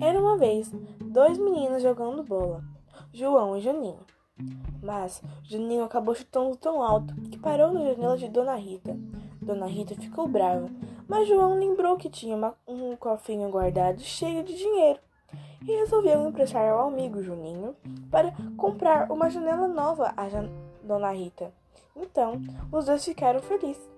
Era uma vez dois meninos jogando bola, João e Juninho. Mas Juninho acabou chutando tão alto que parou na janela de Dona Rita. Dona Rita ficou brava, mas João lembrou que tinha uma, um cofinho guardado cheio de dinheiro e resolveu emprestar ao amigo Juninho para comprar uma janela nova a Jan Dona Rita. Então, os dois ficaram felizes.